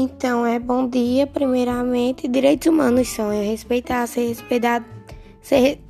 Então, é bom dia, primeiramente. Direitos humanos são é respeitar, ser respeitado, ser